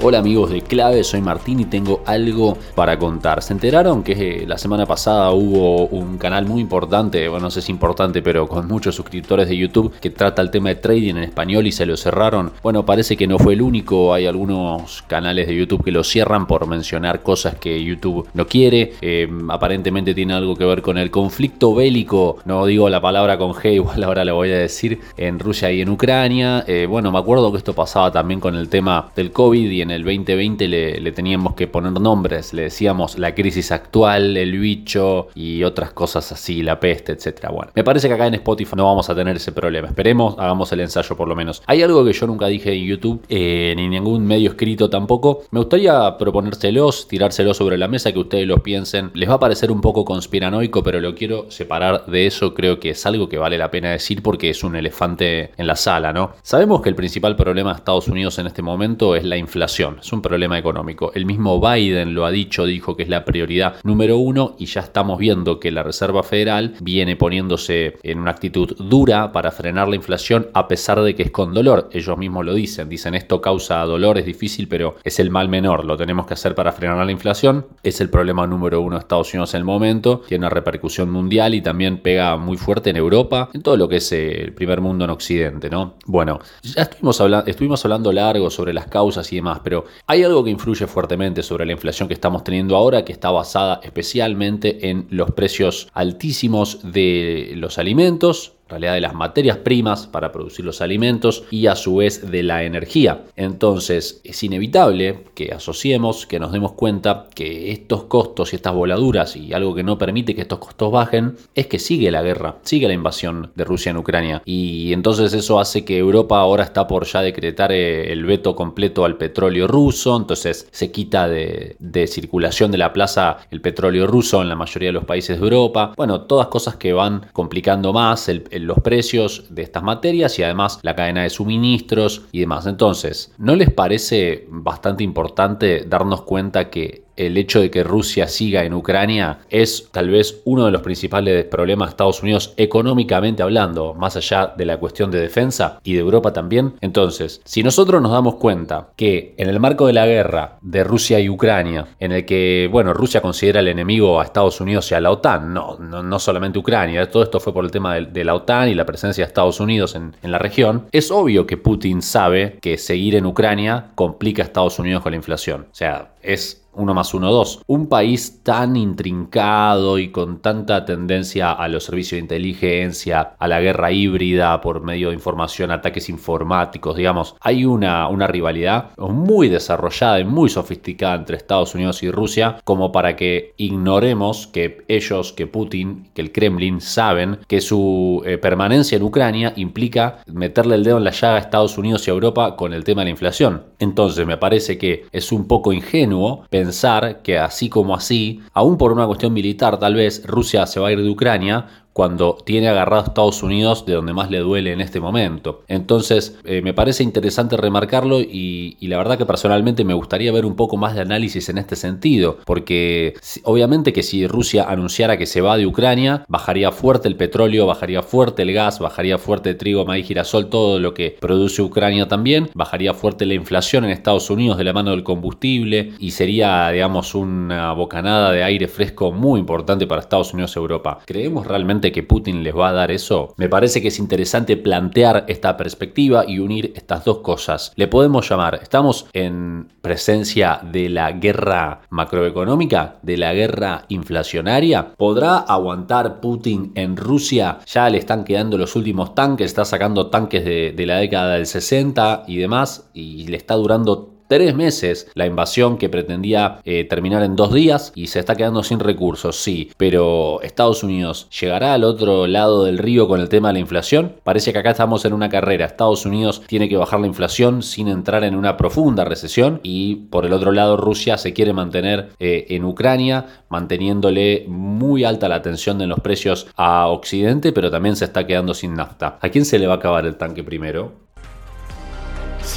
Hola amigos de Clave, soy Martín y tengo algo para contar. ¿Se enteraron que la semana pasada hubo un canal muy importante, bueno no sé si importante, pero con muchos suscriptores de YouTube que trata el tema de trading en español y se lo cerraron? Bueno, parece que no fue el único, hay algunos canales de YouTube que lo cierran por mencionar cosas que YouTube no quiere. Eh, aparentemente tiene algo que ver con el conflicto bélico, no digo la palabra con G, igual ahora la voy a decir, en Rusia y en Ucrania. Eh, bueno, me acuerdo que esto pasaba también con el tema del COVID y en el 2020 le, teníamos que poner nombres, le decíamos la crisis actual, el bicho y otras cosas así, la peste, etcétera. Bueno, me parece que acá en Spotify no vamos a tener ese problema. Esperemos, hagamos el ensayo por lo menos. Hay algo que yo nunca dije en YouTube, eh, ni en ningún medio escrito tampoco. Me gustaría proponérselos, tirárselos sobre la mesa, que ustedes lo piensen. Les va a parecer un poco conspiranoico, pero lo quiero separar de eso. Creo que es algo que vale la pena decir porque es un elefante en la sala, ¿no? Sabemos que el principal problema de Estados Unidos en este momento es la inflación es un problema económico. El mismo Biden lo ha dicho, dijo que es la prioridad número uno y ya estamos viendo que la Reserva Federal viene poniéndose en una actitud dura para frenar la inflación a pesar de que es con dolor. Ellos mismos lo dicen, dicen esto causa dolor, es difícil, pero es el mal menor, lo tenemos que hacer para frenar la inflación. Es el problema número uno de Estados Unidos en el momento, tiene una repercusión mundial y también pega muy fuerte en Europa, en todo lo que es eh, el primer mundo en Occidente, ¿no? Bueno, ya estuvimos, hablando, estuvimos hablando largo sobre las causas y demás, pero hay algo que influye fuertemente sobre la inflación que estamos teniendo ahora, que está basada especialmente en los precios altísimos de los alimentos, realidad de las materias primas para producir los alimentos y a su vez de la energía. Entonces es inevitable que asociemos, que nos demos cuenta que estos costos y estas voladuras y algo que no permite que estos costos bajen es que sigue la guerra, sigue la invasión de Rusia en Ucrania y entonces eso hace que Europa ahora está por ya decretar eh, el veto completo al petróleo ruso, entonces se quita de, circulación de la plaza el petróleo ruso en la mayoría de los países de Europa. Bueno, todas cosas que van complicando más el los precios de estas materias y además la cadena de suministros y demás. Entonces, ¿no les parece bastante importante darnos cuenta que el hecho de que Rusia siga en Ucrania es tal vez uno de los principales problemas de Estados Unidos económicamente hablando, más allá de la cuestión de defensa y de Europa también. Entonces, si nosotros nos damos cuenta que en el marco de la guerra de Rusia y Ucrania, en el que, bueno, Rusia considera el enemigo a Estados Unidos y a la OTAN, no, no, solamente Ucrania, todo esto fue por el tema de, la OTAN y la presencia de Estados Unidos en, en la región, es obvio que Putin sabe que seguir en Ucrania complica a Estados Unidos con la inflación. O sea, es 1 más 1, 2. Un país tan intrincado y con tanta tendencia a los servicios de inteligencia, a la guerra híbrida por medio de información, ataques informáticos, digamos, hay una, una rivalidad muy desarrollada y muy sofisticada entre Estados Unidos y Rusia como para que ignoremos que ellos, que Putin, que el Kremlin saben que su eh, permanencia en Ucrania implica meterle el dedo en la llaga a Estados Unidos y a Europa con el tema de la inflación. Entonces me parece que es un poco ingenuo pensar pensar que así como así, aún por una cuestión militar tal vez, Rusia se va a ir de Ucrania cuando tiene agarrado Estados Unidos de donde más le duele en este momento. Entonces, eh, me parece interesante remarcarlo y, la verdad que personalmente me gustaría ver un poco más de análisis en este sentido, porque obviamente que si Rusia anunciara que se va de Ucrania, bajaría fuerte el petróleo, bajaría fuerte el gas, bajaría fuerte el trigo, maíz, girasol, todo lo que produce Ucrania también, bajaría fuerte la inflación en Estados Unidos de la mano del combustible y sería, digamos, una bocanada de aire fresco muy importante para Estados Unidos y Europa. ¿Creemos realmente que Putin les va a dar eso, me parece que es interesante plantear esta perspectiva y unir estas dos cosas. Le podemos llamar, estamos en presencia de la guerra macroeconómica, de la guerra inflacionaria. ¿Podrá aguantar Putin en Rusia? Ya le están quedando los últimos tanques, está sacando tanques de, de la década del 60 y demás, y le está durando tres meses la invasión que pretendía eh, terminar en dos días y se está quedando sin recursos, sí, pero Estados Unidos llegará al otro lado del río con el tema de la inflación. Parece que acá estamos en una carrera. Estados Unidos tiene que bajar la inflación sin entrar en una profunda recesión y por el otro lado Rusia se quiere mantener eh, en Ucrania, manteniéndole muy alta la tensión de los precios a Occidente, pero también se está quedando sin nafta. ¿A quién se le va a acabar el tanque primero?